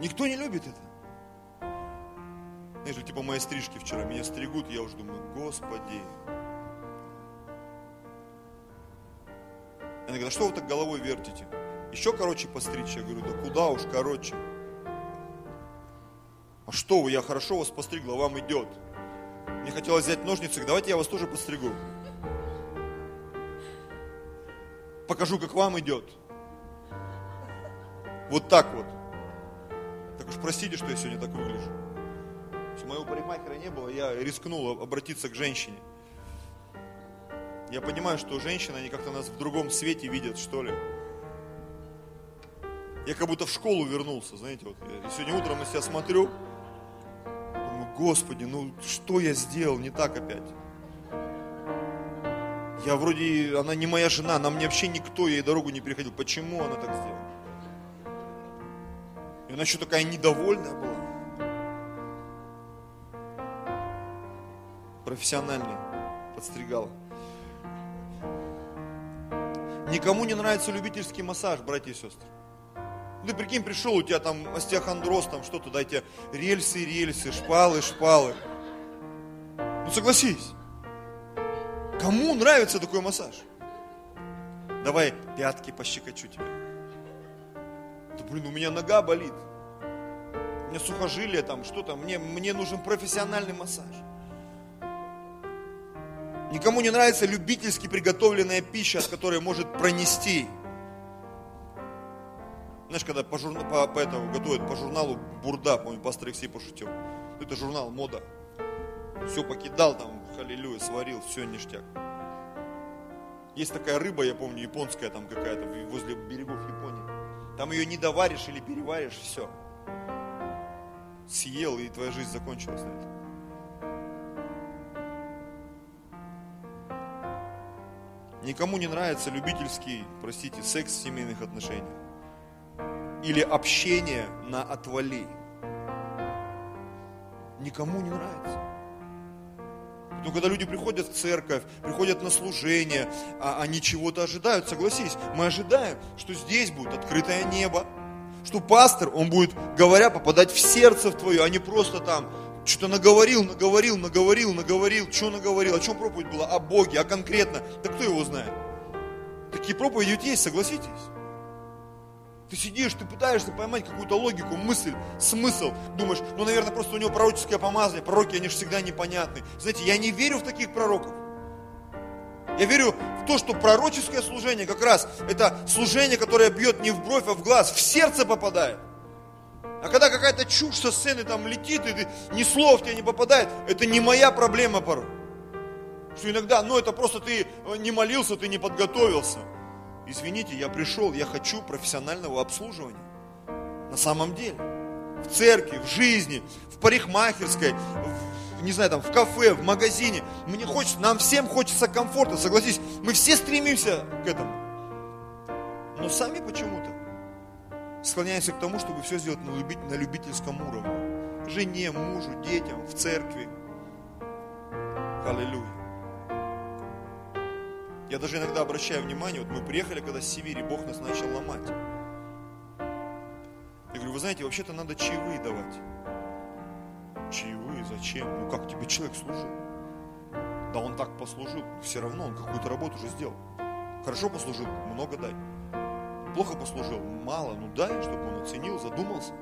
Никто не любит это. Знаешь, типа мои стрижки вчера меня стригут, я уже думаю, Господи. Она говорит, а что вы так головой вертите? Еще короче постричь? Я говорю, да куда уж короче. А что вы, я хорошо вас постригла, вам идет. Мне хотелось взять ножницы, давайте я вас тоже постригу. Покажу, как вам идет. Вот так вот. Так уж простите, что я сегодня так выгляжу моего парикмахера не было, я рискнул обратиться к женщине. Я понимаю, что женщины, они как-то нас в другом свете видят, что ли. Я как будто в школу вернулся, знаете, вот. Я сегодня утром на себя смотрю, думаю, Господи, ну что я сделал не так опять? Я вроде, она не моя жена, она мне вообще никто, я ей дорогу не переходил. Почему она так сделала? И она еще такая недовольная была. Профессиональный подстригал. Никому не нравится любительский массаж, братья и сестры. Ты прикинь, пришел, у тебя там остеохондроз, там что-то, дайте рельсы, рельсы, шпалы, шпалы. Ну согласись, кому нравится такой массаж? Давай пятки пощекочу тебе. Да блин, у меня нога болит. У меня сухожилие там, что то мне, мне нужен профессиональный массаж. Никому не нравится любительски приготовленная пища, от которой может пронести. Знаешь, когда по, журна, по, по этому готовят по журналу Бурда, помню, пастор Алексей пошутил. Это журнал мода. Все покидал там, халилюя, сварил, все ништяк. Есть такая рыба, я помню, японская там какая-то, возле берегов Японии. Там ее не доваришь или переваришь, все. Съел, и твоя жизнь закончилась на этом. Никому не нравится любительский, простите, секс в семейных отношениях. Или общение на отвали. Никому не нравится. Но когда люди приходят в церковь, приходят на служение, а они чего-то ожидают, согласись, мы ожидаем, что здесь будет открытое небо, что пастор, он будет, говоря, попадать в сердце в твое, а не просто там что-то наговорил, наговорил, наговорил, наговорил, что наговорил, о чем проповедь была, о Боге, а конкретно, да кто его знает. Такие проповеди ведь есть, согласитесь. Ты сидишь, ты пытаешься поймать какую-то логику, мысль, смысл. Думаешь, ну, наверное, просто у него пророческое помазание. Пророки, они же всегда непонятны. Знаете, я не верю в таких пророков. Я верю в то, что пророческое служение как раз это служение, которое бьет не в бровь, а в глаз, в сердце попадает. А когда какая-то чушь со сцены там летит, и ты, ни слов тебе не попадает, это не моя проблема порой. Что иногда, ну это просто ты э, не молился, ты не подготовился. Извините, я пришел, я хочу профессионального обслуживания. На самом деле. В церкви, в жизни, в парикмахерской, в, не знаю, там, в кафе, в магазине. Мне хочется, нам всем хочется комфорта, согласись. Мы все стремимся к этому. Но сами почему-то склоняемся к тому, чтобы все сделать на любительском уровне. Жене, мужу, детям, в церкви. Аллилуйя. Я даже иногда обращаю внимание, вот мы приехали, когда с Сибири, Бог нас начал ломать. Я говорю, вы знаете, вообще-то надо чаевые давать. Чаевые зачем? Ну как тебе человек служил? Да он так послужил, все равно он какую-то работу уже сделал. Хорошо послужил, много дай плохо послужил, мало, ну дай, чтобы он оценил, задумался.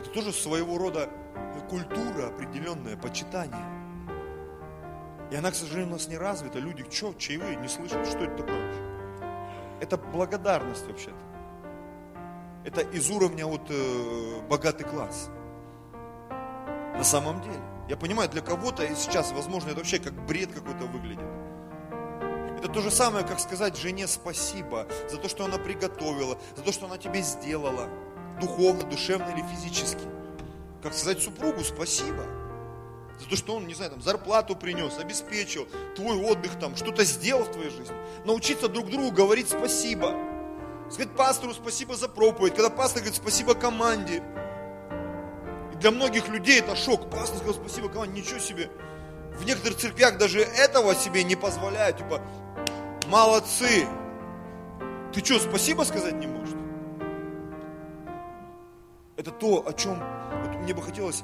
Это тоже своего рода культура определенная, почитание. И она, к сожалению, у нас не развита. Люди, что, чаевые, не слышат, что это такое вообще? Это благодарность вообще-то. Это из уровня вот э, богатый класс. На самом деле. Я понимаю, для кого-то сейчас, возможно, это вообще как бред какой-то выглядит. Это то же самое, как сказать жене спасибо за то, что она приготовила, за то, что она тебе сделала, духовно, душевно или физически. Как сказать супругу спасибо за то, что он, не знаю, там, зарплату принес, обеспечил, твой отдых там, что-то сделал в твоей жизни. Научиться друг другу говорить спасибо. Сказать пастору спасибо за проповедь, когда пастор говорит спасибо команде. И для многих людей это шок. Пастор сказал спасибо команде, ничего себе. В некоторых церквях даже этого себе не позволяют. Типа, Молодцы! Ты что, спасибо сказать не можешь? Это то, о чем вот мне бы хотелось,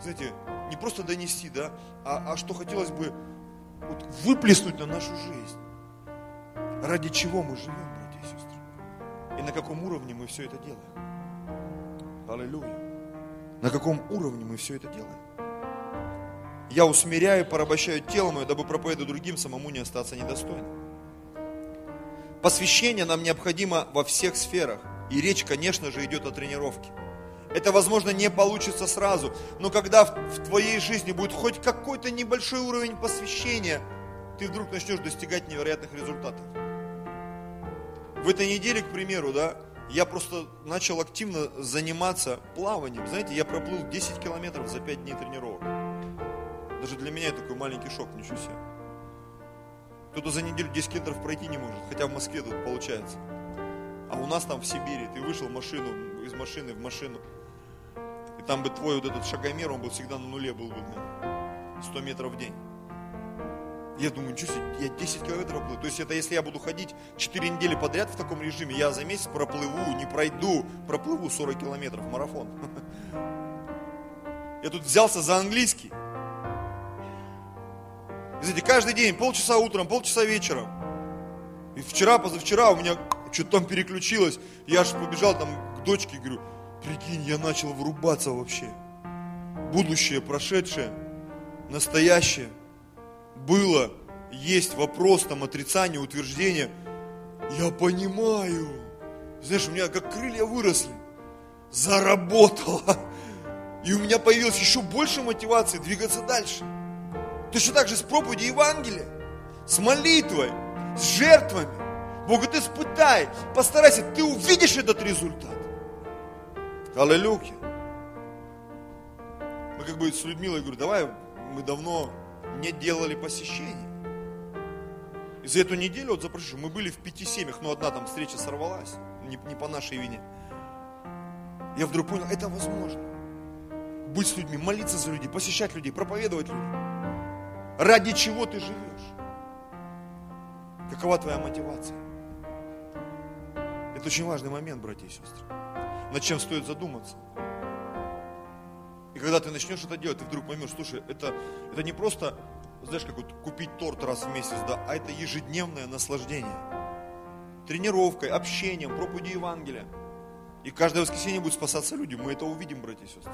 знаете, не просто донести, да, а, а что хотелось бы вот выплеснуть на нашу жизнь. Ради чего мы живем, братья и сестры? И на каком уровне мы все это делаем? Аллилуйя. На каком уровне мы все это делаем? Я усмиряю, порабощаю тело мое, дабы проповедовать другим, самому не остаться недостойным. Посвящение нам необходимо во всех сферах. И речь, конечно же, идет о тренировке. Это, возможно, не получится сразу, но когда в твоей жизни будет хоть какой-то небольшой уровень посвящения, ты вдруг начнешь достигать невероятных результатов. В этой неделе, к примеру, да, я просто начал активно заниматься плаванием. Знаете, я проплыл 10 километров за 5 дней тренировок. Даже для меня такой маленький шок, ничего себе. Кто-то за неделю 10 километров пройти не может, хотя в Москве тут получается. А у нас там в Сибири, ты вышел в машину, из машины в машину, и там бы твой вот этот шагомер, он бы всегда на нуле был бы, 100 метров в день. Я думаю, ничего себе, я 10 километров плыву. То есть это если я буду ходить 4 недели подряд в таком режиме, я за месяц проплыву, не пройду, проплыву 40 километров, марафон. Я тут взялся за английский. Знаете, каждый день, полчаса утром, полчаса вечером. И вчера, позавчера у меня что-то там переключилось. Я аж побежал там к дочке, говорю, прикинь, я начал врубаться вообще. Будущее, прошедшее, настоящее. Было, есть вопрос, там, отрицание, утверждение. Я понимаю. Знаешь, у меня как крылья выросли. Заработало. И у меня появилось еще больше мотивации двигаться дальше. Точно так же с проповедью Евангелия, с молитвой, с жертвами. Бог говорит, испытай, постарайся, ты увидишь этот результат. Аллилуйя. Мы как бы с Людмилой говорю, давай, мы давно не делали посещений. И за эту неделю, вот за мы были в пяти семьях, но одна там встреча сорвалась, не, не по нашей вине. Я вдруг понял, это возможно. Быть с людьми, молиться за людей, посещать людей, проповедовать людей. Ради чего ты живешь? Какова твоя мотивация? Это очень важный момент, братья и сестры. Над чем стоит задуматься. И когда ты начнешь это делать, ты вдруг поймешь, слушай, это, это не просто, знаешь, как вот купить торт раз в месяц, да, а это ежедневное наслаждение. Тренировкой, общением, проповедью Евангелия. И каждое воскресенье будут спасаться люди. Мы это увидим, братья и сестры.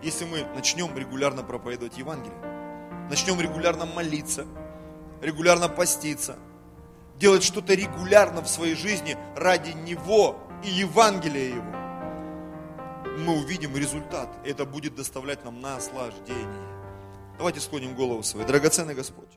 Если мы начнем регулярно проповедовать Евангелие, начнем регулярно молиться, регулярно поститься, делать что-то регулярно в своей жизни ради Него и Евангелия Его, мы увидим результат. Это будет доставлять нам наслаждение. Давайте склоним голову свою. Драгоценный Господь.